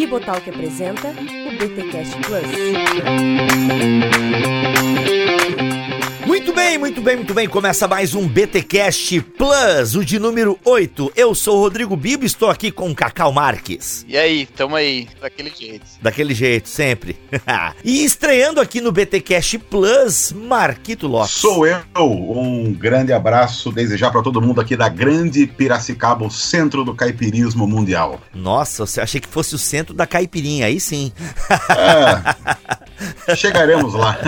Bibotalk apresenta o BTcast Plus. Muito bem, muito bem, muito bem. Começa mais um BTcast Plus, o de número 8. Eu sou o Rodrigo Bibo e estou aqui com o Cacau Marques. E aí, tamo aí, daquele jeito. Daquele jeito, sempre. e estreando aqui no BTcast Plus, Marquito Lopes. Sou eu. Um grande abraço, desejar para todo mundo aqui da grande Piracicaba, o centro do caipirismo mundial. Nossa, você achei que fosse o centro da caipirinha, aí sim. É, chegaremos lá.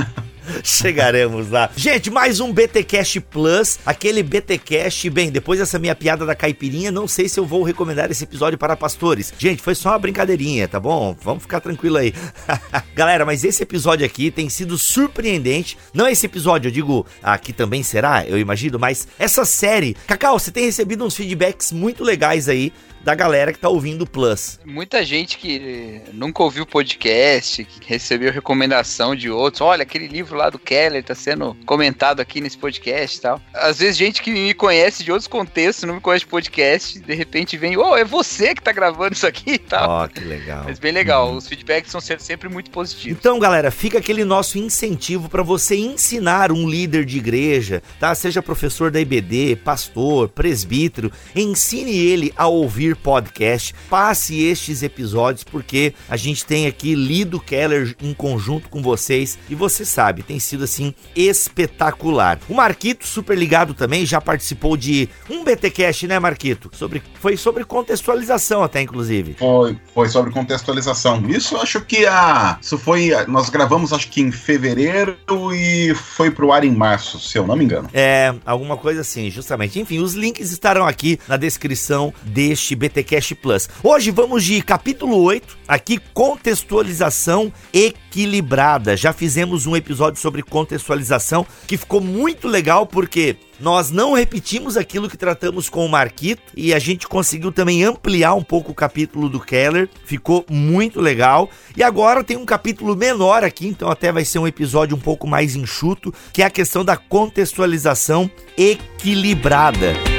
Chegaremos lá. Gente, mais um BTcast Plus, aquele BTcast, bem, depois dessa minha piada da caipirinha, não sei se eu vou recomendar esse episódio para pastores. Gente, foi só uma brincadeirinha, tá bom? Vamos ficar tranquilo aí. Galera, mas esse episódio aqui tem sido surpreendente. Não esse episódio, eu digo, aqui também será, eu imagino, mas essa série. Cacau, você tem recebido uns feedbacks muito legais aí da galera que tá ouvindo o Plus. Muita gente que nunca ouviu o podcast, que recebeu recomendação de outros. Olha, aquele livro lá do Keller tá sendo comentado aqui nesse podcast e tal. Às vezes, gente que me conhece de outros contextos, não me conhece de podcast, de repente vem, ô, oh, é você que tá gravando isso aqui e tal. Ó, oh, que legal. Mas bem legal, uhum. os feedbacks são sempre muito positivos. Então, galera, fica aquele nosso incentivo para você ensinar um líder de igreja, tá? Seja professor da IBD, pastor, presbítero, ensine ele a ouvir ouvir podcast, passe estes episódios porque a gente tem aqui lido Keller em conjunto com vocês e você sabe, tem sido assim espetacular. O Marquito, super ligado também, já participou de um BTcast, né, Marquito? Sobre, foi sobre contextualização até, inclusive. Foi, foi sobre contextualização. Isso acho que a. Isso foi. Nós gravamos acho que em fevereiro e foi pro ar em março, se eu não me engano. É, alguma coisa assim, justamente. Enfim, os links estarão aqui na descrição deste BTcast Plus. Hoje vamos de capítulo 8, aqui contextualização equilibrada. Já fizemos um episódio sobre contextualização que ficou muito legal porque nós não repetimos aquilo que tratamos com o Marquito e a gente conseguiu também ampliar um pouco o capítulo do Keller. Ficou muito legal. E agora tem um capítulo menor aqui, então até vai ser um episódio um pouco mais enxuto, que é a questão da contextualização equilibrada.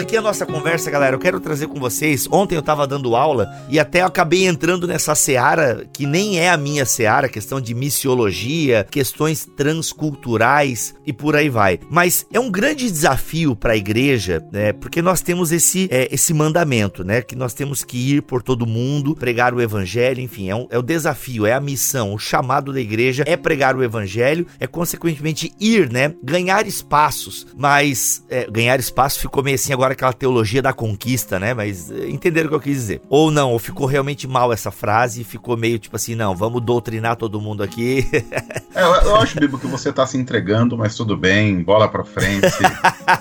Aqui a nossa conversa, galera, eu quero trazer com vocês. Ontem eu tava dando aula e até acabei entrando nessa seara que nem é a minha seara, questão de missiologia, questões transculturais e por aí vai. Mas é um grande desafio para a igreja, né? Porque nós temos esse, é, esse mandamento, né? Que nós temos que ir por todo mundo, pregar o evangelho, enfim, é, um, é o desafio, é a missão, o chamado da igreja é pregar o evangelho, é consequentemente ir, né? Ganhar espaços, mas é, ganhar espaço ficou meio assim assim agora aquela teologia da conquista, né? Mas eh, entenderam o que eu quis dizer. Ou não, ou ficou realmente mal essa frase ficou meio tipo assim, não, vamos doutrinar todo mundo aqui. é, eu, eu acho, Bibo, que você tá se entregando, mas tudo bem, bola pra frente.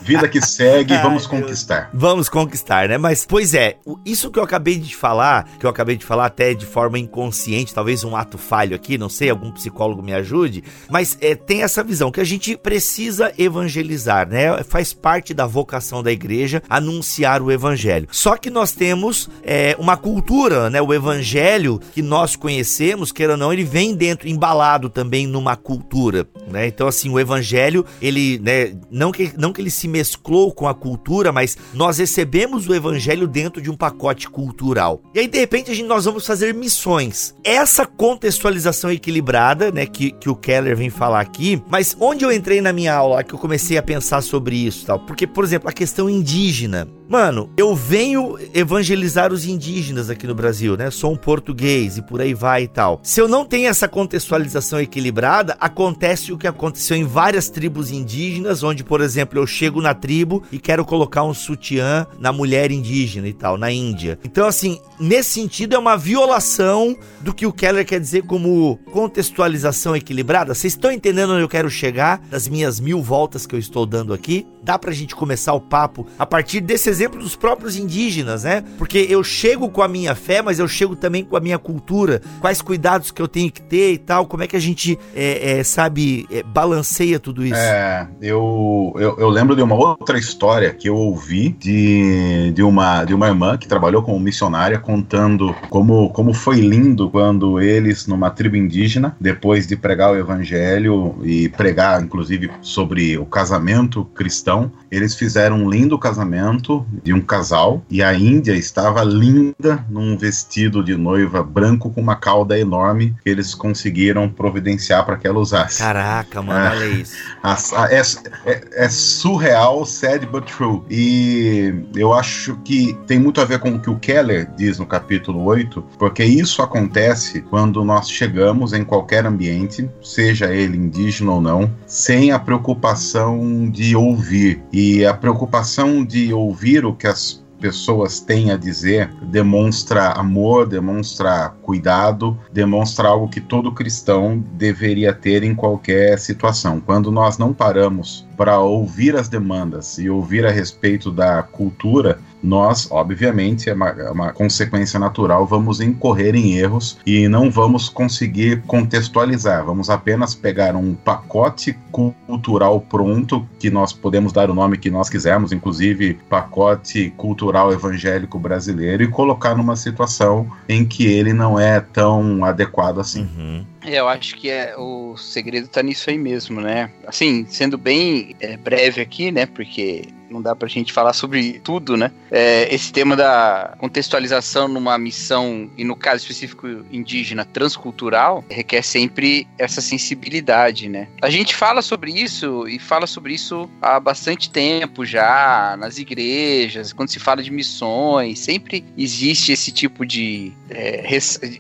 vida que segue, Ai, vamos conquistar. Vamos conquistar, né? Mas, pois é, isso que eu acabei de falar, que eu acabei de falar até de forma inconsciente, talvez um ato falho aqui, não sei, algum psicólogo me ajude, mas é, tem essa visão que a gente precisa evangelizar, né? Faz parte da vocação da igreja igreja anunciar o evangelho. Só que nós temos é, uma cultura, né? O evangelho que nós conhecemos, queira ou não, ele vem dentro, embalado também numa cultura, né? Então, assim, o evangelho, ele, né? Não que, não que ele se mesclou com a cultura, mas nós recebemos o evangelho dentro de um pacote cultural. E aí, de repente, a gente, nós vamos fazer missões. Essa contextualização equilibrada, né? Que, que o Keller vem falar aqui, mas onde eu entrei na minha aula, que eu comecei a pensar sobre isso, tal, porque, por exemplo, a questão indígena indígena. Mano, eu venho evangelizar os indígenas aqui no Brasil, né? Sou um português e por aí vai e tal. Se eu não tenho essa contextualização equilibrada, acontece o que aconteceu em várias tribos indígenas, onde, por exemplo, eu chego na tribo e quero colocar um sutiã na mulher indígena e tal, na Índia. Então, assim, nesse sentido, é uma violação do que o Keller quer dizer como contextualização equilibrada. Vocês estão entendendo onde eu quero chegar das minhas mil voltas que eu estou dando aqui? Dá pra gente começar o papo a partir desse exemplo dos próprios indígenas, né? Porque eu chego com a minha fé, mas eu chego também com a minha cultura. Quais cuidados que eu tenho que ter e tal? Como é que a gente, é, é, sabe, é, balanceia tudo isso? É, eu, eu, eu, lembro de uma outra história que eu ouvi de, de, uma, de uma irmã que trabalhou como missionária contando como, como foi lindo quando eles, numa tribo indígena, depois de pregar o evangelho e pregar, inclusive, sobre o casamento cristão, eles fizeram um lindo casamento de um casal e a Índia estava linda num vestido de noiva branco com uma cauda enorme que eles conseguiram providenciar para que ela usasse. Caraca, mano, é, olha isso. A, a, é, é, é, surreal, sad but true. E eu acho que tem muito a ver com o que o Keller diz no capítulo 8, porque isso acontece quando nós chegamos em qualquer ambiente, seja ele indígena ou não, sem a preocupação de ouvir. E a preocupação de ouvir o que as pessoas têm a dizer demonstra amor, demonstra cuidado, demonstra algo que todo cristão deveria ter em qualquer situação. Quando nós não paramos para ouvir as demandas e ouvir a respeito da cultura, nós, obviamente, é uma, é uma, consequência natural, vamos incorrer em erros e não vamos conseguir contextualizar. Vamos apenas pegar um pacote cultural pronto, que nós podemos dar o nome que nós quisermos, inclusive pacote cultural evangélico brasileiro, e colocar numa situação em que ele não é tão adequado assim. Uhum. É, eu acho que é, o segredo está nisso aí mesmo, né? Assim, sendo bem é, breve aqui, né? Porque não dá pra gente falar sobre tudo, né? É, esse tema da contextualização numa missão, e no caso específico indígena, transcultural, requer sempre essa sensibilidade, né? A gente fala sobre isso e fala sobre isso há bastante tempo já, nas igrejas, quando se fala de missões, sempre existe esse tipo de, é,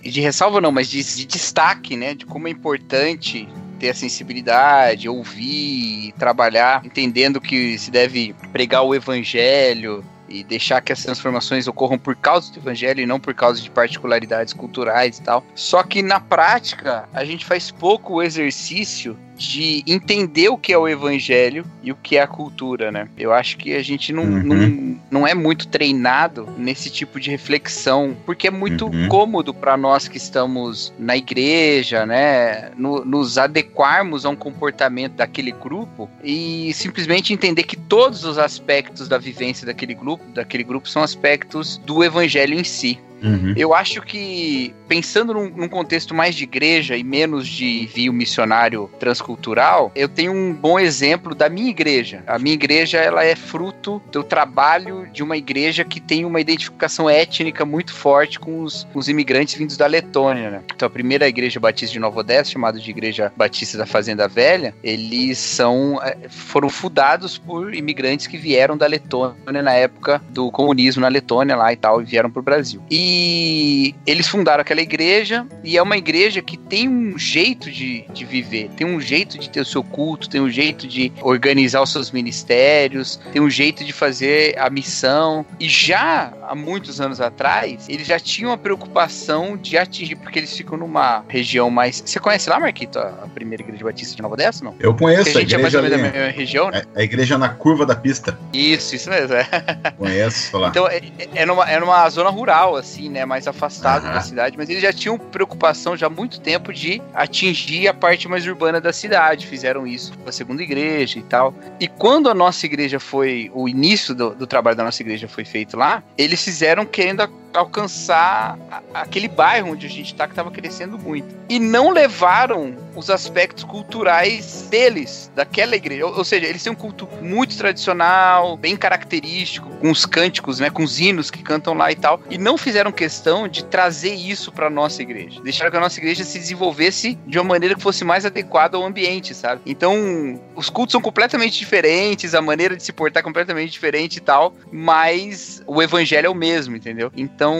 de ressalva, não, mas de, de destaque, né? De como é importante ter a sensibilidade, ouvir, trabalhar, entendendo que se deve pregar o evangelho e deixar que as transformações ocorram por causa do evangelho e não por causa de particularidades culturais e tal. Só que na prática, a gente faz pouco exercício de entender o que é o evangelho e o que é a cultura, né? Eu acho que a gente não, uhum. não, não é muito treinado nesse tipo de reflexão, porque é muito uhum. cômodo para nós que estamos na igreja, né? No, nos adequarmos a um comportamento daquele grupo e simplesmente entender que todos os aspectos da vivência daquele grupo, daquele grupo são aspectos do evangelho em si. Uhum. Eu acho que, pensando num, num, contexto mais de igreja e menos de envio missionário transcultural, eu tenho um bom exemplo da minha igreja. A minha igreja ela é fruto do trabalho de uma igreja que tem uma identificação étnica muito forte com os, os imigrantes vindos da Letônia. Né? Então, a primeira igreja batista de Nova Odessa, chamada de Igreja Batista da Fazenda Velha, eles são eh, foram fundados por imigrantes que vieram da Letônia na época do comunismo na Letônia lá e tal, e vieram para o Brasil. E e eles fundaram aquela igreja, e é uma igreja que tem um jeito de, de viver, tem um jeito de ter o seu culto, tem um jeito de organizar os seus ministérios, tem um jeito de fazer a missão. E já há muitos anos atrás, eles já tinham a preocupação de atingir, porque eles ficam numa região mais. Você conhece lá, Marquito, a primeira igreja batista de Nova Odessa, não? Eu conheço, porque a gente a igreja é mais ou menos da mesma região, né? É, a igreja na curva da pista. Isso, isso mesmo. É. Conheço, lá. Então, é, é, numa, é numa zona rural, assim assim, né, mais afastado da cidade, mas eles já tinham preocupação já há muito tempo de atingir a parte mais urbana da cidade. Fizeram isso com a segunda igreja e tal. E quando a nossa igreja foi, o início do, do trabalho da nossa igreja foi feito lá, eles fizeram querendo alcançar aquele bairro onde a gente está que estava crescendo muito. E não levaram os aspectos culturais deles, daquela igreja. Ou, ou, seja, eles têm um culto muito tradicional, bem característico, com os cânticos, né, com os hinos que cantam lá e tal, e não fizeram questão de trazer isso para nossa igreja. Deixaram que a nossa igreja se desenvolvesse de uma maneira que fosse mais adequada ao ambiente, sabe? Então, os cultos são completamente diferentes, a maneira de se portar é completamente diferente e tal, mas o evangelho é o mesmo, entendeu? Então, Então,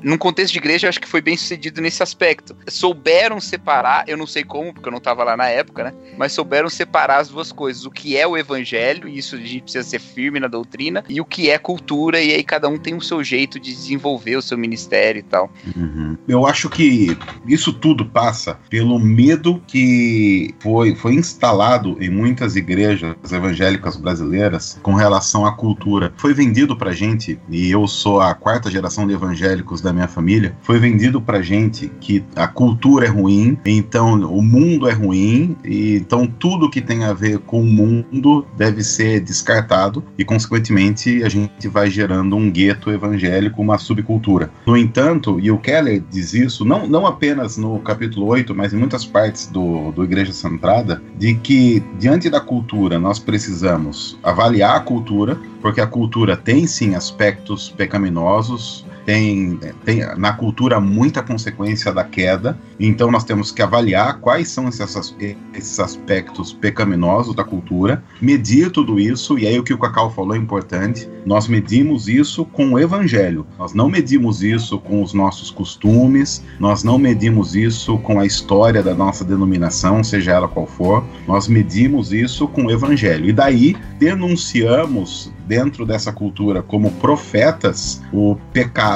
num contexto de igreja, eu acho que foi bem sucedido nesse aspecto. Souberam separar, eu não sei como, porque eu não estava lá na época, né? Mas souberam separar as duas coisas. O que é o evangelho, e isso a gente precisa ser firme na doutrina, e o que é cultura, e aí cada um tem o seu jeito de desenvolver o seu ministério e tal. Uhum. Eu acho que isso tudo passa pelo medo que foi, foi instalado em muitas igrejas evangélicas brasileiras com relação à cultura. Foi vendido pra gente, e eu sou a quarta geração de evangélicos da minha família, foi vendido pra gente que a cultura é ruim, então o mundo é ruim, e então tudo que tem a ver com o mundo deve ser descartado, e consequentemente a gente vai gerando um gueto evangélico, uma subcultura. No entanto, e o Keller diz isso, não, não apenas no capítulo 8, mas em muitas partes do, do Igreja Centrada, de que diante da cultura nós precisamos avaliar a cultura, porque a cultura tem sim aspectos pecaminosos, tem, tem na cultura muita consequência da queda, então nós temos que avaliar quais são esses, esses aspectos pecaminosos da cultura, medir tudo isso, e aí o que o Cacau falou é importante, nós medimos isso com o evangelho, nós não medimos isso com os nossos costumes, nós não medimos isso com a história da nossa denominação, seja ela qual for, nós medimos isso com o evangelho, e daí denunciamos dentro dessa cultura como profetas o pecado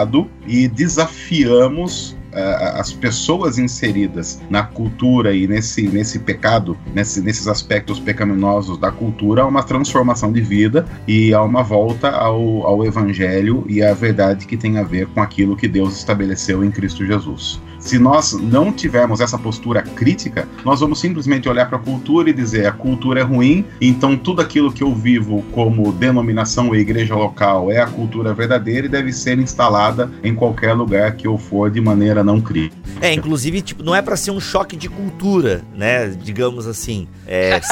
e desafiamos uh, as pessoas inseridas na cultura e nesse, nesse pecado, nesse, nesses aspectos pecaminosos da cultura, a uma transformação de vida e a uma volta ao, ao evangelho e à verdade que tem a ver com aquilo que Deus estabeleceu em Cristo Jesus. Se nós não tivermos essa postura crítica, nós vamos simplesmente olhar para a cultura e dizer a cultura é ruim, então tudo aquilo que eu vivo como denominação ou igreja local é a cultura verdadeira e deve ser instalada em qualquer lugar que eu for de maneira não crítica. É, inclusive, tipo, não é para ser um choque de cultura, né? Digamos assim. É...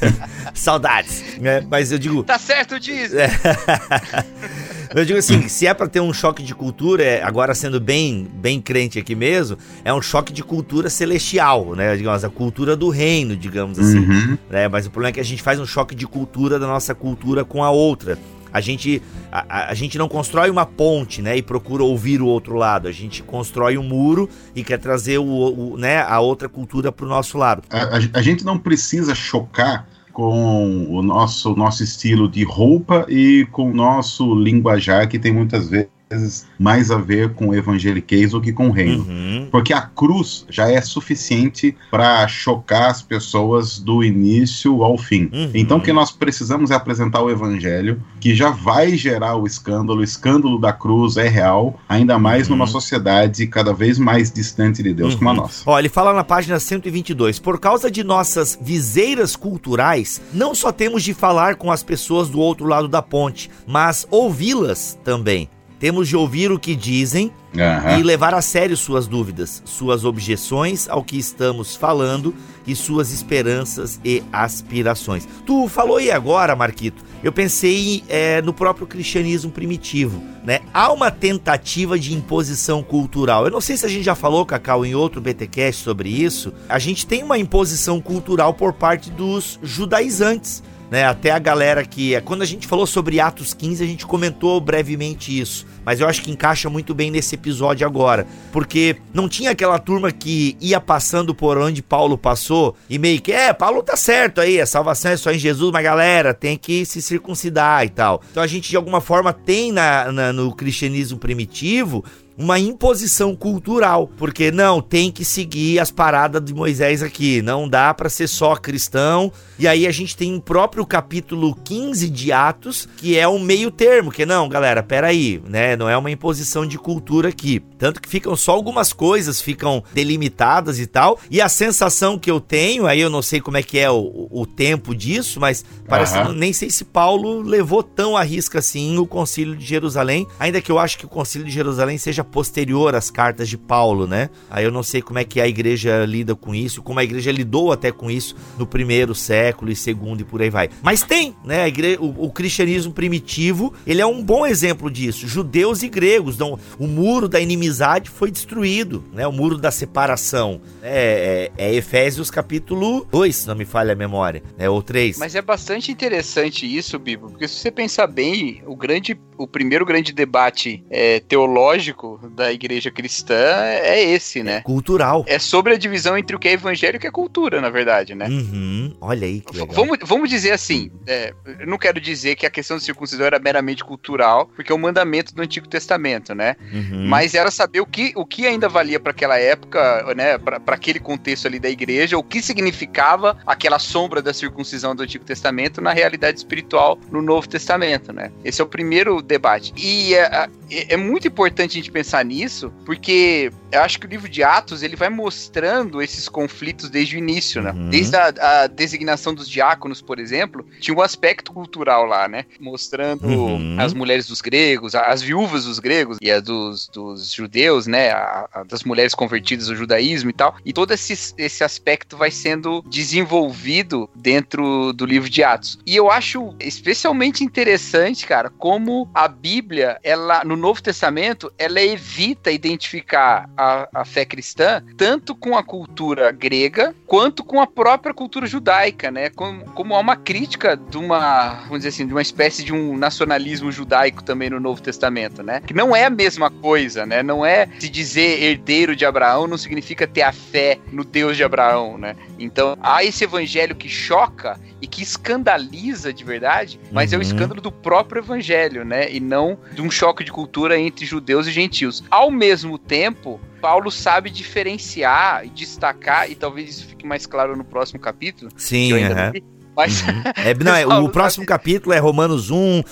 Saudades. Né? Mas eu digo. Tá certo disso. Eu digo assim, se é para ter um choque de cultura, é, agora sendo bem, bem crente aqui mesmo, é um choque de cultura celestial, né? Digamos, a cultura do reino, digamos assim. Uhum. Né? Mas o problema é que a gente faz um choque de cultura da nossa cultura com a outra. A gente, a, a, gente não constrói uma ponte, né, e procura ouvir o outro lado. A gente constrói um muro e quer trazer o, o né, a outra cultura para o nosso lado. A, a, a gente não precisa chocar com o nosso, nosso estilo de roupa e com o nosso linguajar, que tem muitas vezes vezes mais a ver com o evangeliquez do que com o reino. Uhum. Porque a cruz já é suficiente para chocar as pessoas do início ao fim. Uhum. Então, o que nós precisamos é apresentar o evangelho, que já vai gerar o escândalo. O escândalo da cruz é real, ainda mais uhum. numa sociedade cada vez mais distante de Deus como a uhum. nossa. Ó, ele fala na página 122: por causa de nossas viseiras culturais, não só temos de falar com as pessoas do outro lado da ponte, mas ouvi-las também. Temos de ouvir o que dizem uhum. e levar a sério suas dúvidas, suas objeções ao que estamos falando e suas esperanças e aspirações. Tu falou aí agora, Marquito, eu pensei é, no próprio cristianismo primitivo, né? Há uma tentativa de imposição cultural. Eu não sei se a gente já falou, Cacau, em outro BTcast sobre isso. A gente tem uma imposição cultural por parte dos judaizantes né? Até a galera que. Quando a gente falou sobre Atos 15, a gente comentou brevemente isso. Mas eu acho que encaixa muito bem nesse episódio agora. Porque não tinha aquela turma que ia passando por onde Paulo passou e meio que, é, Paulo tá certo aí, a salvação é só em Jesus, mas galera, tem que se circuncidar e tal. Então a gente de alguma forma tem na, na no cristianismo primitivo uma imposição cultural, porque não tem que seguir as paradas de Moisés aqui, não dá para ser só cristão. E aí a gente tem um próprio capítulo 15 de Atos, que é um meio termo, que não, galera, peraí, né, não é uma imposição de cultura aqui. Tanto que ficam só algumas coisas ficam delimitadas e tal. E a sensação que eu tenho, aí eu não sei como é que é o, o tempo disso, mas parece uhum. nem sei se Paulo levou tão a risca assim o Concílio de Jerusalém, ainda que eu acho que o Concílio de Jerusalém seja posterior às cartas de Paulo, né? Aí eu não sei como é que a igreja lida com isso, como a igreja lidou até com isso no primeiro século e segundo e por aí vai. Mas tem, né? Igreja, o, o, cristianismo primitivo, ele é um bom exemplo disso. Judeus e gregos, dão o muro da inimizade inimizade foi destruído, né? O muro da separação. É, é, é Efésios capítulo 2, se não me falha a memória, né? Ou 3. Mas é bastante interessante isso, Bibo, porque se você pensar bem, o grande, o primeiro grande debate é, teológico da igreja cristã é esse, né? É cultural. É sobre a divisão entre o que é evangelho e o que é cultura, na verdade, né? Uhum. Olha aí que legal. Vamos, vamos dizer assim, é, eu não quero dizer que a questão da circuncisão era meramente cultural, porque é um mandamento do Antigo Testamento, né? Uhum. Mas era saber o que, o que ainda valia para aquela época, né? Para aquele contexto ali da igreja, o que significava aquela sombra da circuncisão do Antigo Testamento na realidade espiritual no Novo Testamento, né? Esse é o primeiro debate. E é, é, é muito importante a gente pensar nisso, porque eu acho que o livro de Atos ele vai mostrando esses conflitos desde o início, né? Uhum. Desde a, a, designação dos diáconos, por exemplo, tinha um aspecto cultural lá, né? Mostrando uhum. as mulheres dos gregos, as viúvas dos gregos e as dos, dos judeus, né? A, a, das mulheres convertidas ao judaísmo e tal. E todo esse, esse aspecto vai sendo desenvolvido dentro do livro de Atos. E eu acho especialmente interessante, cara, como a Bíblia, ela no Novo Testamento, ela evita identificar a, a fé cristã tanto com a cultura grega quanto com a própria cultura judaica, né? Como, como há uma crítica de uma, vamos dizer assim, de uma espécie de um nacionalismo judaico também no Novo Testamento, né? Que não é a mesma coisa, né? Não é se dizer herdeiro de Abraão não significa ter a fé no Deus de Abraão, né? Então, há esse evangelho que choca e que escandaliza de verdade, mas uhum. é o uhum. escândalo do próprio evangelho, né? E não de um choque de cultura entre judeus e gentios. Ao mesmo tempo, Paulo sabe diferenciar e destacar, e talvez isso fique mais claro no próximo capítulo. Sim, que eu ainda uhum. Mas... Uhum. É, não, é, o próximo capítulo é Romanos 1, 1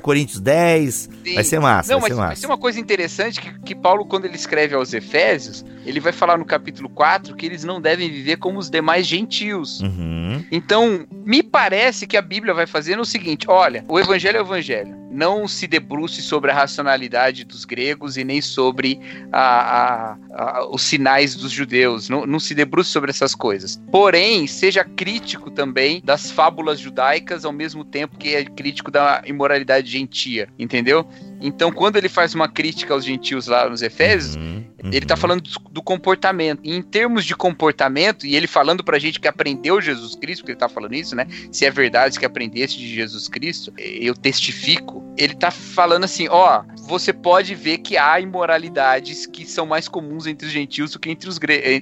Coríntios 10. Sim. Vai ser massa. Não, vai mas, ser massa. mas tem uma coisa interessante que, que Paulo, quando ele escreve aos Efésios, ele vai falar no capítulo 4 que eles não devem viver como os demais gentios. Uhum. Então, me parece que a Bíblia vai fazer o seguinte: olha, o evangelho é o evangelho. Não se debruce sobre a racionalidade dos gregos e nem sobre a, a, a, os sinais dos judeus. Não, não se debruce sobre essas coisas. Porém, seja crítico também das fábulas judaicas, ao mesmo tempo que é crítico da imoralidade gentia. Entendeu? Então, quando ele faz uma crítica aos gentios lá nos Efésios, uhum, uhum. ele está falando do, do, comportamento. E em termos de comportamento, e ele falando pra gente que aprendeu Jesus Cristo, porque ele está falando isso, né? Se é verdade que aprendesse de Jesus Cristo, eu testifico. Ele está falando assim: ó, você pode ver que há imoralidades que são mais comuns entre os gentios do que entre os,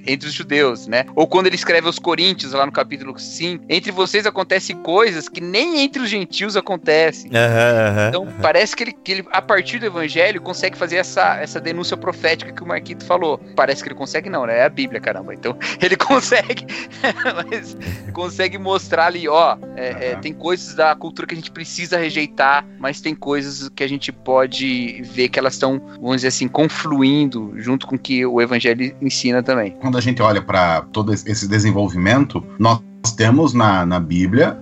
entre os judeus, né? Ou quando ele escreve aos Coríntios, lá no capítulo 5, entre vocês acontecem coisas que nem entre os gentios acontecem. Uhum, então, parece que ele, que ele partir do evangelho, consegue fazer essa, essa denúncia profética que o Marquito falou. Parece que ele consegue, não, né? É a Bíblia, caramba. Então, ele consegue, mas consegue mostrar ali, ó, é, é, tem coisas da cultura que a gente precisa rejeitar, mas tem coisas que a gente pode ver que elas estão, vamos dizer assim, confluindo junto com o que o evangelho ensina também. Quando a gente olha para todo esse desenvolvimento, nós temos na, na Bíblia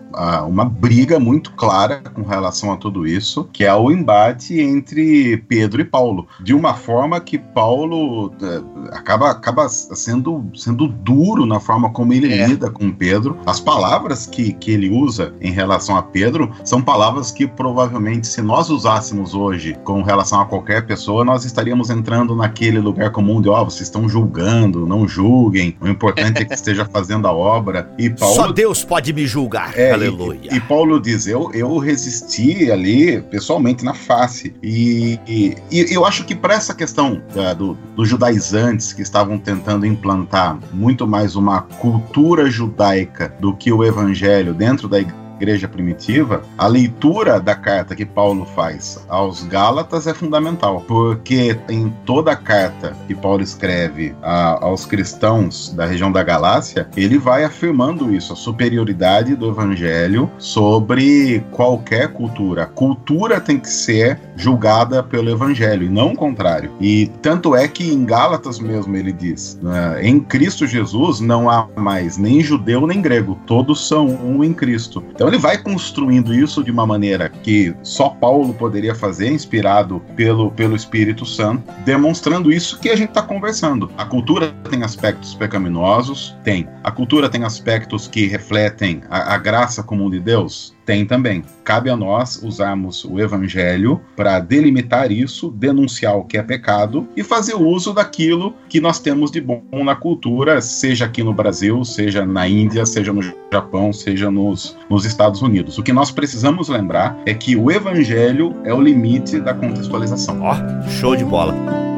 uma briga muito clara com relação a tudo isso, que é o embate entre Pedro e Paulo, de uma forma que Paulo é, acaba, acaba sendo, sendo duro na forma como ele é. lida com Pedro. As palavras que, que ele usa em relação a Pedro são palavras que provavelmente, se nós usássemos hoje com relação a qualquer pessoa, nós estaríamos entrando naquele lugar comum de, ó, oh, vocês estão julgando, não julguem, o importante é que esteja fazendo a obra. E Paulo, Só Deus pode me julgar. É, Aleluia. E, e, Paulo diz: eu, eu resisti ali pessoalmente na face. E, e, e eu acho que para essa questão do, dos judaizantes que estavam tentando implantar muito mais uma cultura judaica do que o evangelho dentro da igreja igreja primitiva, a leitura da carta que Paulo faz aos Gálatas é fundamental, porque em toda a carta que Paulo escreve a, aos cristãos da região da Galácia, ele vai afirmando isso, a superioridade do evangelho sobre qualquer cultura. A cultura tem que ser julgada pelo evangelho e não o contrário. E tanto é que em Gálatas mesmo ele diz: né, em Cristo Jesus não há mais nem judeu nem grego, todos são um em Cristo. Então ele vai construindo isso de uma maneira que só Paulo poderia fazer, inspirado pelo, pelo Espírito Santo, demonstrando isso que a gente está conversando. A cultura tem aspectos pecaminosos? Tem. A cultura tem aspectos que refletem a, a graça comum de Deus? Tem também. Cabe a nós usarmos o evangelho para delimitar isso, denunciar o que é pecado e fazer uso daquilo que nós temos de bom na cultura, seja aqui no Brasil, seja na Índia, seja no Japão, seja nos, nos Estados Unidos. O que nós precisamos lembrar é que o evangelho é o limite da contextualização. Ó, oh, show de bola.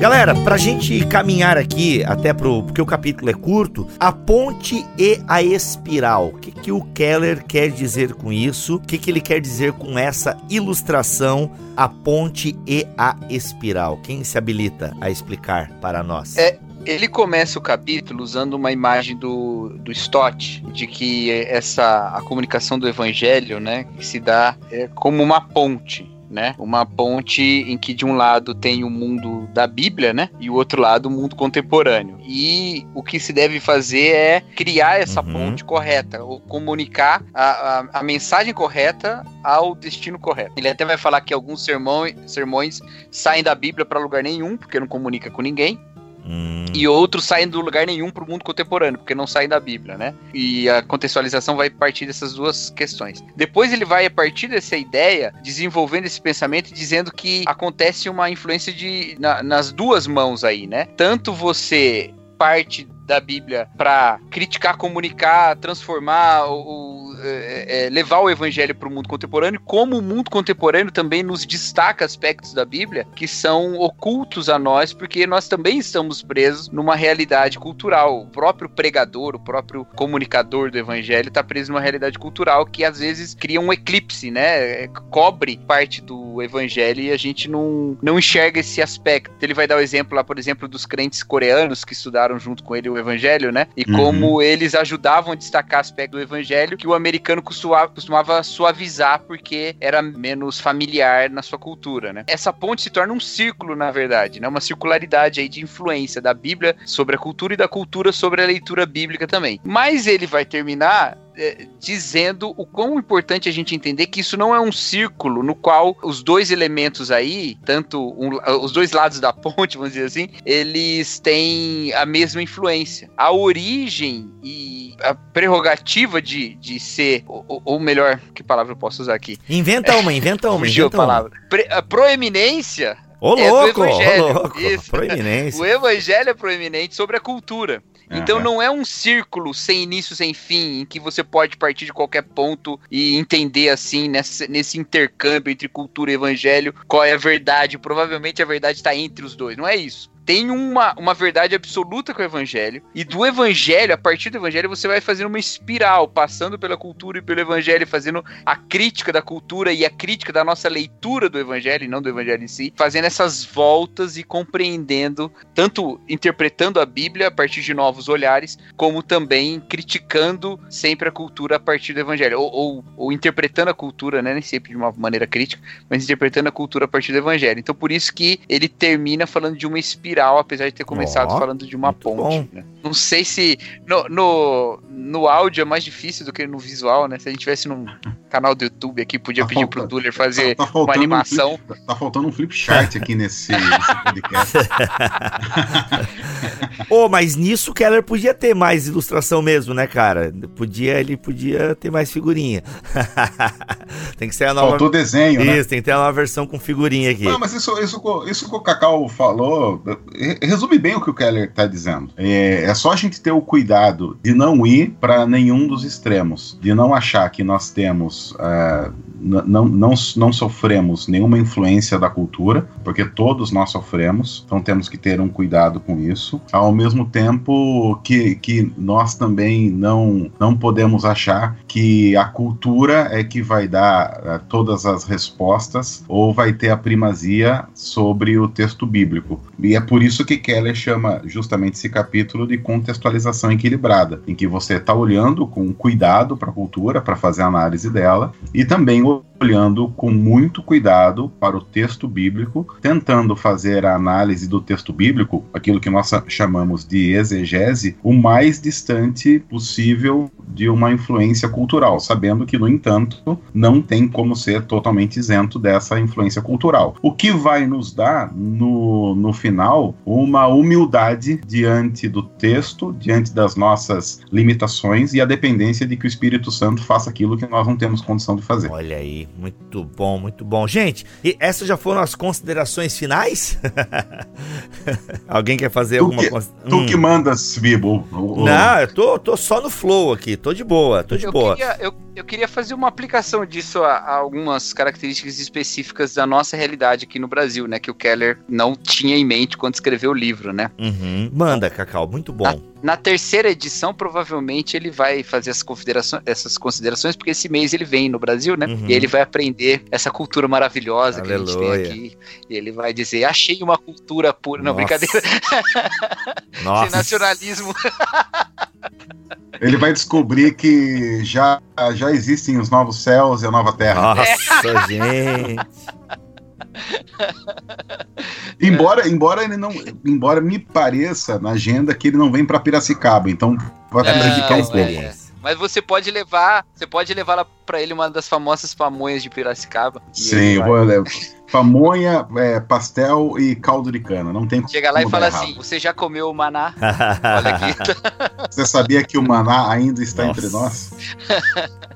Galera, pra gente caminhar aqui, até pro. porque o capítulo é curto, a ponte e a espiral. O que, que o Keller quer dizer com isso? O que, que ele quer dizer com essa ilustração, a ponte e a espiral? Quem se habilita a explicar para nós? É, ele começa o capítulo usando uma imagem do, do Stott, de que essa a comunicação do evangelho, né, que se dá é, como uma ponte né? Uma ponte em que de um lado tem o mundo da Bíblia, né? E o outro lado o mundo contemporâneo. E o que se deve fazer é criar essa uhum. ponte correta, ou comunicar a, a, a, mensagem correta ao destino correto. Ele até vai falar que alguns sermões, sermões saem da Bíblia para lugar nenhum, porque não comunica com ninguém. Hum. E outros saem do lugar nenhum para o mundo contemporâneo, porque não saem da Bíblia, né? E a contextualização vai partir dessas duas questões. Depois ele vai, a partir dessa ideia, desenvolvendo esse pensamento e dizendo que acontece uma influência de, na, nas duas mãos aí, né? Tanto você parte da Bíblia para criticar, comunicar, transformar, ou, é, é, levar o evangelho para o mundo contemporâneo, como o mundo contemporâneo também nos destaca aspectos da Bíblia que são ocultos a nós, porque nós também estamos presos numa realidade cultural. O próprio pregador, o próprio comunicador do evangelho está preso numa realidade cultural que às vezes cria um eclipse, né? Cobre parte do evangelho e a gente não, não enxerga esse aspecto. Ele vai dar o exemplo lá, por exemplo, dos crentes coreanos que estudaram junto com ele o evangelho, né? E uhum. como eles ajudavam a destacar aspecto do evangelho que o americano costumava, costumava suavizar porque era menos familiar na sua cultura, né? Essa ponte se torna um círculo, na verdade, né? Uma circularidade aí de influência da Bíblia sobre a cultura e da cultura sobre a leitura bíblica também. Mas ele vai terminar é, dizendo o quão importante a gente entender que isso não é um círculo no qual os dois elementos aí, tanto um, os dois lados da ponte, vamos dizer assim, eles têm a mesma influência. A origem e a prerrogativa de, de ser, ou, ou melhor, que palavra eu posso usar aqui? Inventa uma, inventa uma. Fugiu a palavra. Pre, a proeminência Ô, é louco, ô, louco. Isso. Proeminência. o evangelho é proeminente sobre a cultura. Então não é um círculo sem início, sem fim, em que você pode partir de qualquer ponto e entender assim, nesse, nesse intercâmbio entre cultura e evangelho, qual é a verdade. Provavelmente a verdade está entre os dois. Não é isso tem uma, uma verdade absoluta com o evangelho, e do evangelho, a partir do evangelho, você vai fazendo uma espiral, passando pela cultura e pelo evangelho, fazendo a crítica da cultura e a crítica da nossa leitura do evangelho, e não do evangelho em si, fazendo essas voltas e compreendendo, tanto interpretando a Bíblia a partir de novos olhares, como também criticando sempre a cultura a partir do evangelho, ou, ou, ou interpretando a cultura, né, nem sempre de uma maneira crítica, mas interpretando a cultura a partir do evangelho. Então, por isso que ele termina falando de uma espiral apesar de ter começado oh, falando de uma ponte. Né? Não sei se no, no, no áudio é mais difícil do que no visual, né? Se a gente tivesse num canal do YouTube aqui, podia tá pedir falta, pro Duller fazer tá, tá uma animação. Um flip, tá faltando um flip chart aqui nesse, nesse podcast. oh, mas nisso o Keller podia ter mais ilustração mesmo, né, cara? Podia, ele podia ter mais figurinha. tem que ser a nova. Faltou desenho, né? Isso, né? tem que ter uma versão com figurinha aqui. Não, mas isso, isso, isso que o Cacau falou resume bem o que o Keller está dizendo. É, é, só a gente ter o cuidado de não ir para nenhum dos extremos, de não achar que nós temos, uh, não, não, não sofremos nenhuma influência da cultura, porque todos nós sofremos, então temos que ter um cuidado com isso. Ao mesmo tempo que, que nós também não, não podemos achar que a cultura é que vai dar uh, todas as respostas ou vai ter a primazia sobre o texto bíblico. E é por isso que Keller chama justamente esse capítulo de contextualização equilibrada, em que você está olhando com cuidado para a cultura, para fazer a análise dela, e também olhando com muito cuidado para o texto bíblico, tentando fazer a análise do texto bíblico, aquilo que nós chamamos de exegese, o mais distante possível de uma influência cultural, sabendo que, no entanto, não tem como ser totalmente isento dessa influência cultural. O que vai nos dar, no, no final, uma humildade diante do texto, diante das nossas limitações e a dependência de que o Espírito Santo faça aquilo que nós não temos condição de fazer. Olha aí, muito bom, muito bom. Gente, e essas já foram as considerações finais? Alguém quer fazer tu alguma coisa? Tu hum. que mandas, Bibo. Não, eu tô, tô só no flow aqui, tô de boa, tô de eu boa. Queria, eu, eu queria fazer uma aplicação disso a, a, algumas características específicas da nossa realidade aqui no Brasil, né? Que o Keller não tinha em mente quando escreveu o livro, né? Uhum. Manda, Cacau, muito bom. Na, na, terceira edição, provavelmente, ele vai fazer essas considerações, essas considerações, porque esse mês ele vem no Brasil, né? Uhum. E ele vai aprender essa cultura maravilhosa Aleluia. que a gente tem aqui. E ele vai dizer, achei uma cultura pura. Não, brincadeira. Nossa. Sem nacionalismo. Ele vai descobrir que já, já existem os novos céus e a nova terra. Nossa, gente. embora, embora ele não, embora me pareça na agenda que ele não vem para Piracicaba, então vai prejudicar um pouco. É. Mas você pode levar, você pode levar para ele uma das famosas pamonhas de Piracicaba. Sim, eu vou levar. Pamonha, é, pastel e caldo de cana. Não tem Chega lá e fala errado. assim: Você já comeu o maná? Olha aqui. Você sabia que o maná ainda está Nossa. entre nós?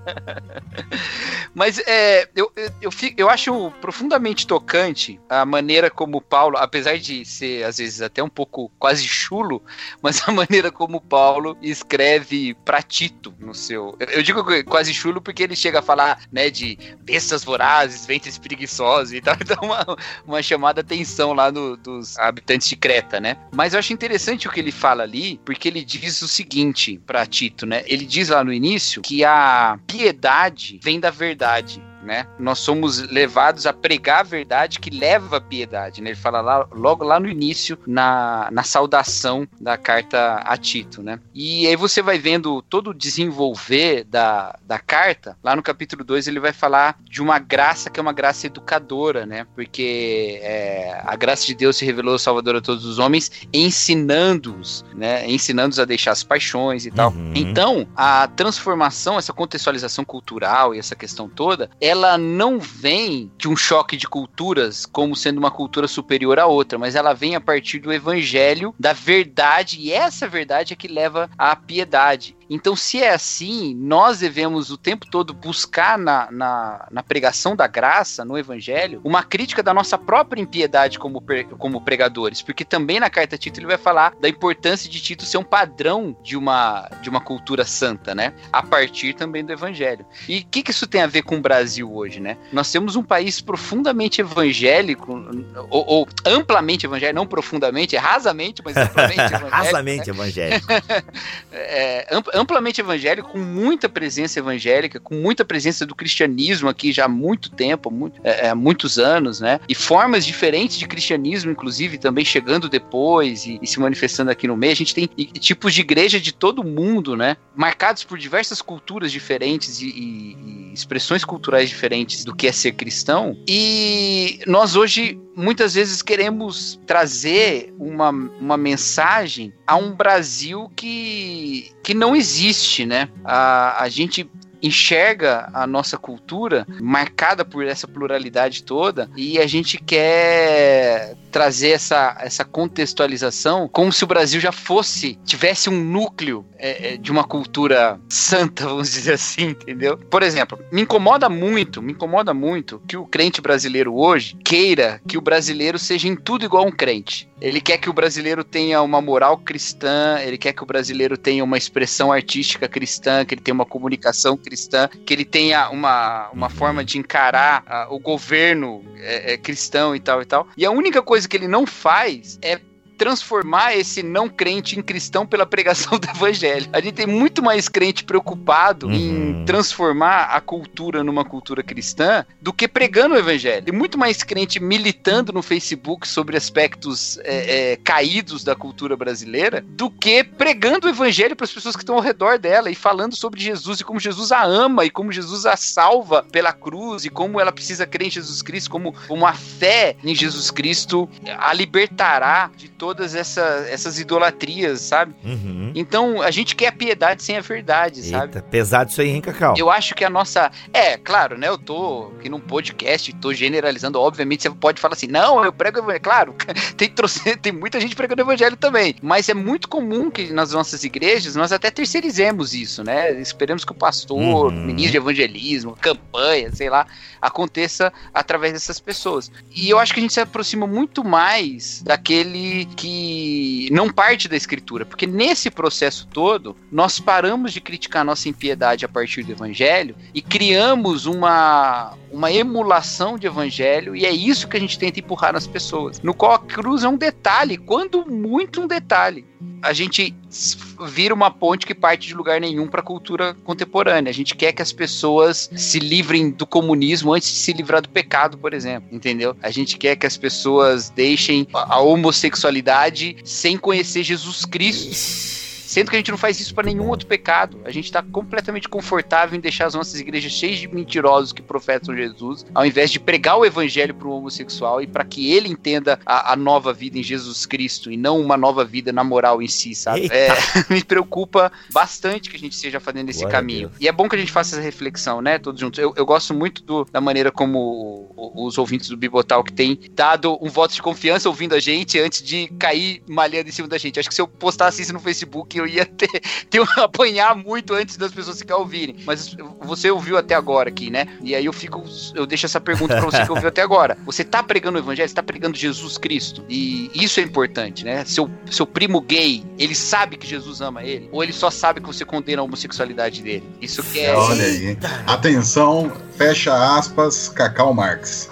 Mas é, eu, eu, eu, eu, acho profundamente tocante a maneira como Paulo, apesar de ser às vezes até um pouco quase chulo, mas a maneira como Paulo escreve pra Tito no seu. Eu digo quase chulo porque ele chega a falar né, de bestas vorazes, ventres preguiçosos e tal. Então, uma, uma chamada atenção lá no, dos habitantes de Creta, né? Mas eu acho interessante o que ele fala ali, porque ele diz o seguinte para Tito, né? Ele diz lá no início que a piedade vem da verdade né? Nós somos levados a pregar a verdade que leva à piedade, né? Ele fala lá, logo lá no início, na, na saudação da carta a Tito, né? E aí você vai vendo todo o desenvolver da, da carta, lá no capítulo 2 ele vai falar de uma graça que é uma graça educadora, né? Porque é, a graça de Deus se revelou salvador a todos os homens, ensinando-os, né? Ensinando-os a deixar as paixões e tal. Uhum. Então, a transformação, essa contextualização cultural e essa questão toda, é ela não vem de um choque de culturas como sendo uma cultura superior à outra, mas ela vem a partir do evangelho, da verdade, e essa verdade é que leva à piedade. Então, se é assim, nós devemos o tempo todo buscar na, na, na, pregação da graça, no evangelho, uma crítica da nossa própria impiedade como, como pregadores, porque também na carta Tito ele vai falar da importância de Tito ser um padrão de uma, de uma cultura santa, né? A partir também do evangelho. E o que, que isso tem a ver com o Brasil hoje, né? Nós temos um país profundamente evangélico, ou, ou amplamente evangélico, não profundamente, é rasamente, mas amplamente evangélico. rasamente né? evangélico. é, amplamente evangélico, com muita presença evangélica, com muita presença do cristianismo aqui já há muito tempo, muito, é, há é, muitos anos, né? E formas diferentes de cristianismo, inclusive, também chegando depois e, e se manifestando aqui no meio. A gente tem tipos de igreja de todo mundo, né? Marcados por diversas culturas diferentes e, e, e expressões culturais diferentes do que é ser cristão. E nós hoje muitas vezes queremos trazer uma, uma mensagem a um Brasil que, que não existe, né? A, a gente enxerga a nossa cultura marcada por essa pluralidade toda e a gente quer trazer essa, essa contextualização como se o Brasil já fosse, tivesse um núcleo é, é, de uma cultura santa, vamos dizer assim, entendeu? Por exemplo, me incomoda muito, me incomoda muito que o crente brasileiro hoje queira que o brasileiro seja em tudo igual a um crente. Ele quer que o brasileiro tenha uma moral cristã, ele quer que o brasileiro tenha uma expressão artística cristã, que ele tenha uma comunicação cristã, que ele tenha uma, uma forma de encarar uh, o governo é, é, cristão e tal e tal. E a única coisa que ele não faz é transformar esse não crente em cristão pela pregação do evangelho. A gente tem muito mais crente preocupado uhum. em transformar a cultura numa cultura cristã do que pregando o evangelho. Tem muito mais crente militando no Facebook sobre aspectos é, é, caídos da cultura brasileira do que pregando o evangelho para as pessoas que estão ao redor dela e falando sobre Jesus e como Jesus a ama e como Jesus a salva pela cruz e como ela precisa crer em Jesus Cristo, como, como a fé em Jesus Cristo a libertará de todas essa, essas idolatrias, sabe? Uhum. Então a gente quer a piedade sem a verdade, Eita, sabe? Pesado isso aí, hein, Cacau? Eu acho que a nossa. É, claro, né? Eu tô aqui num podcast, tô generalizando. Obviamente você pode falar assim, não, eu prego evangelho. Claro, tem, tem muita gente pregando evangelho também. Mas é muito comum que nas nossas igrejas nós até terceirizemos isso, né? Esperamos que o pastor, uhum. ministro de evangelismo, campanha, sei lá, aconteça através dessas pessoas. E eu acho que a gente se aproxima muito mais daquele que não parte da escritura, porque nesse processo todo, nós paramos de criticar nossa impiedade a partir do evangelho e criamos uma, uma emulação de evangelho, e é isso que a gente tenta empurrar nas pessoas. No qual a cruz é um detalhe, quando muito um detalhe. A gente vira uma ponte que parte de lugar nenhum para a cultura contemporânea. A gente quer que as pessoas se livrem do comunismo antes de se livrar do pecado, por exemplo, entendeu? A gente quer que as pessoas deixem a homossexualidade sem conhecer Jesus Cristo. Sendo que a gente não faz isso para nenhum outro pecado. A gente está completamente confortável em deixar as nossas igrejas cheias de mentirosos que professam Jesus, ao invés de pregar o evangelho para o homossexual e para que ele entenda a, a, nova vida em Jesus Cristo e não uma nova vida na moral em si, sabe? É, me preocupa bastante que a gente esteja fazendo esse Glória caminho. E é bom que a gente faça essa reflexão, né? Todos juntos. Eu, eu gosto muito do, da maneira como os ouvintes do Bibotal que têm dado um voto de confiança ouvindo a gente antes de cair malhando em cima da gente. Acho que se eu postasse isso no Facebook, eu ia ter, ter apanhar muito antes das pessoas ficar ouvirem. Mas você ouviu até agora aqui, né? E aí eu fico, eu deixo essa pergunta para você que ouviu até agora. Você tá pregando o evangelho, você tá pregando Jesus Cristo. E isso é importante, né? Seu, seu primo gay, ele sabe que Jesus ama ele? Ou ele só sabe que você condena a homossexualidade dele? Isso que é. Olha aí. Atenção, fecha aspas, Cacau Marx.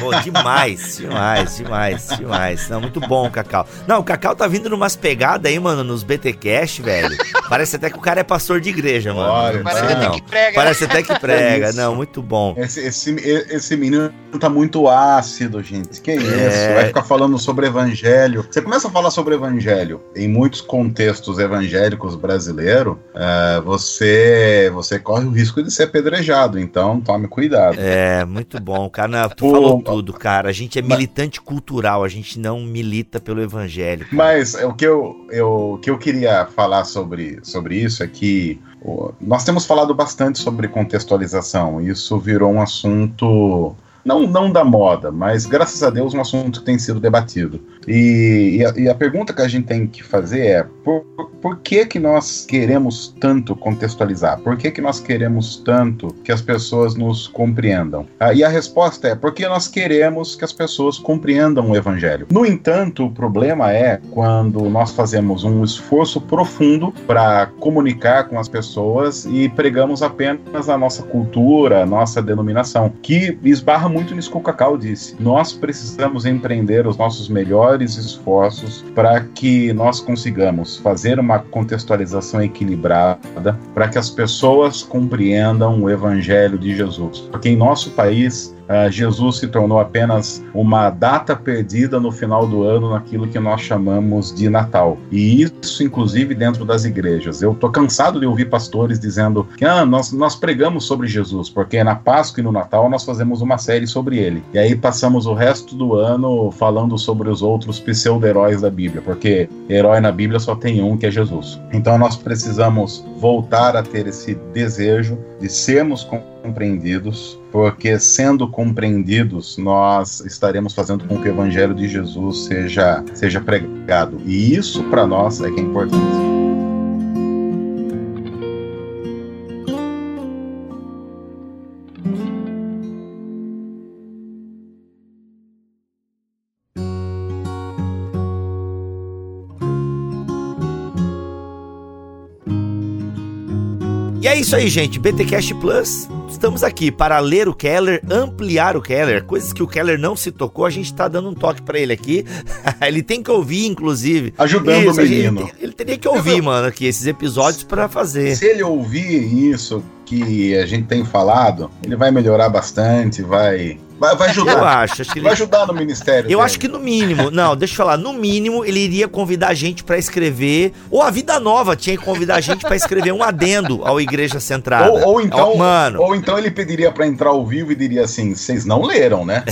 Pô, demais, demais, demais, demais. Não, muito bom o Cacau. Não, o Cacau tá vindo numas pegadas aí, mano, nos BTcast, velho. Parece até que o cara é pastor de igreja, mano. Olha, Parece até que prega. Parece até que prega. É não, muito bom. Esse, esse, esse menino tá muito ácido, gente. Que isso? É... Vai ficar falando sobre evangelho. Você começa a falar sobre evangelho em muitos contextos evangélicos brasileiros, uh, você, você corre o risco de ser apedrejado. Então, tome cuidado. É, muito bom, cara tu falou tudo, cara. A gente é militante mas, cultural, a gente não milita pelo evangelho. Cara. Mas o que eu, eu, o que eu queria falar sobre, sobre isso é que nós temos falado bastante sobre contextualização. Isso virou um assunto não, não da moda, mas graças a Deus um assunto que tem sido debatido. E, e, a, e a, pergunta que a gente tem que fazer é por, por que que nós queremos tanto contextualizar? Por que que nós queremos tanto que as pessoas nos compreendam? Ah, e a resposta é porque nós queremos que as pessoas compreendam o evangelho. No entanto, o problema é quando nós fazemos um esforço profundo para comunicar com as pessoas e pregamos apenas a nossa cultura, a nossa denominação, que esbarra muito nisso que o Cacau disse. Nós precisamos empreender os nossos melhores esforços para que nós consigamos fazer uma contextualização equilibrada, para que as pessoas compreendam o Evangelho de Jesus. Porque em nosso país uh, Jesus se tornou apenas uma data perdida no final do ano naquilo que nós chamamos de Natal. E isso, inclusive, dentro das igrejas. Eu estou cansado de ouvir pastores dizendo que ah, nós, nós pregamos sobre Jesus, porque na Páscoa e no Natal nós fazemos uma série sobre ele. E aí passamos o resto do ano falando sobre os outros pseudo-heróis da Bíblia, porque herói na Bíblia só tem um, que é Jesus. Então nós precisamos voltar a ter esse desejo de sermos compreendidos, porque sendo compreendidos, nós estaremos fazendo com que o evangelho de Jesus seja, seja pregado. E isso para nós é que é importante. E é isso aí, gente. BTcast Plus estamos aqui para ler o Keller, ampliar o Keller, coisas que o Keller não se tocou, a gente tá dando um toque para ele aqui. ele tem que ouvir, inclusive. Ajudando isso, o menino. Ele, ele, teria que ouvir, mano, aqui esses episódios para fazer. Se ele ouvir isso que a gente tem falado, ele vai melhorar bastante, vai Vai, vai ajudar. Eu acho. acho que ele... Vai ajudar no ministério. Eu acho que no mínimo, não, deixa eu falar, no mínimo ele iria convidar a gente para escrever, ou a Vida Nova tinha que convidar a gente para escrever um adendo ao Igreja Centrada. Ou, ou então, mano. Ou então ele pediria para entrar ao vivo e diria assim: vocês não leram, né?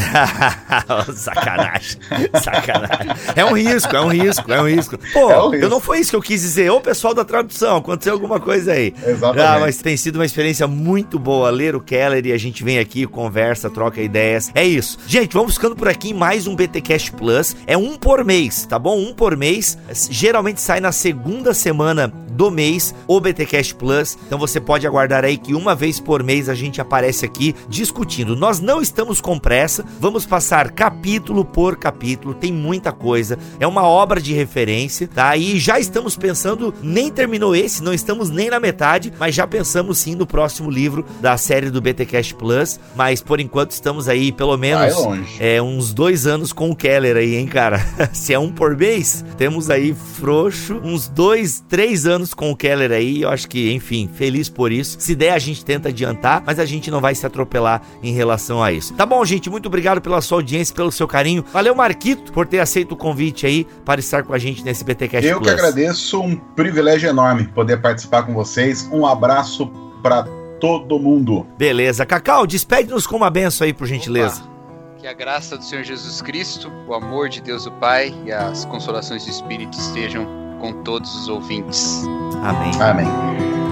sacanagem. Sacanagem. É um risco, é um risco, é um risco. Pô, é um risco. eu não foi isso que eu quis dizer. Ô, pessoal da tradução, aconteceu alguma coisa aí. Exatamente. Ah, mas tem sido uma experiência muito boa ler o Keller e a gente vem aqui, conversa, troca ideias é isso. Gente, vamos ficando por aqui mais um BTcast Plus. É um por mês, tá bom? Um por mês. Geralmente sai na segunda semana do mês, o BTcast Plus. Então você pode aguardar aí que uma vez por mês a gente aparece aqui discutindo. Nós não estamos com pressa, vamos passar capítulo por capítulo, tem muita coisa. É uma obra de referência, tá? E já estamos pensando, nem terminou esse, não estamos nem na metade, mas já pensamos sim no próximo livro da série do BTcast Plus. Mas por enquanto estamos aí pelo menos é, uns dois anos com o Keller aí, hein, cara? Se é um por mês, temos aí frouxo uns dois, três anos com o Keller aí. Eu acho que, enfim, feliz por isso. Se der, a gente tenta adiantar, mas a gente não vai se atropelar em relação a isso. Tá bom, gente? Muito obrigado pela sua audiência, pelo seu carinho. Valeu, Marquito, por ter aceito o convite aí para estar com a gente nesse BTcast Eu Plus. que agradeço, um privilégio enorme poder participar com vocês. Um abraço para todo mundo. Beleza. Cacau, despede-nos com uma benção aí, por gentileza. Opa. Que a graça do Senhor Jesus Cristo, o amor de Deus o Pai e as consolações do Espírito estejam com todos os ouvintes. Amém. Amém.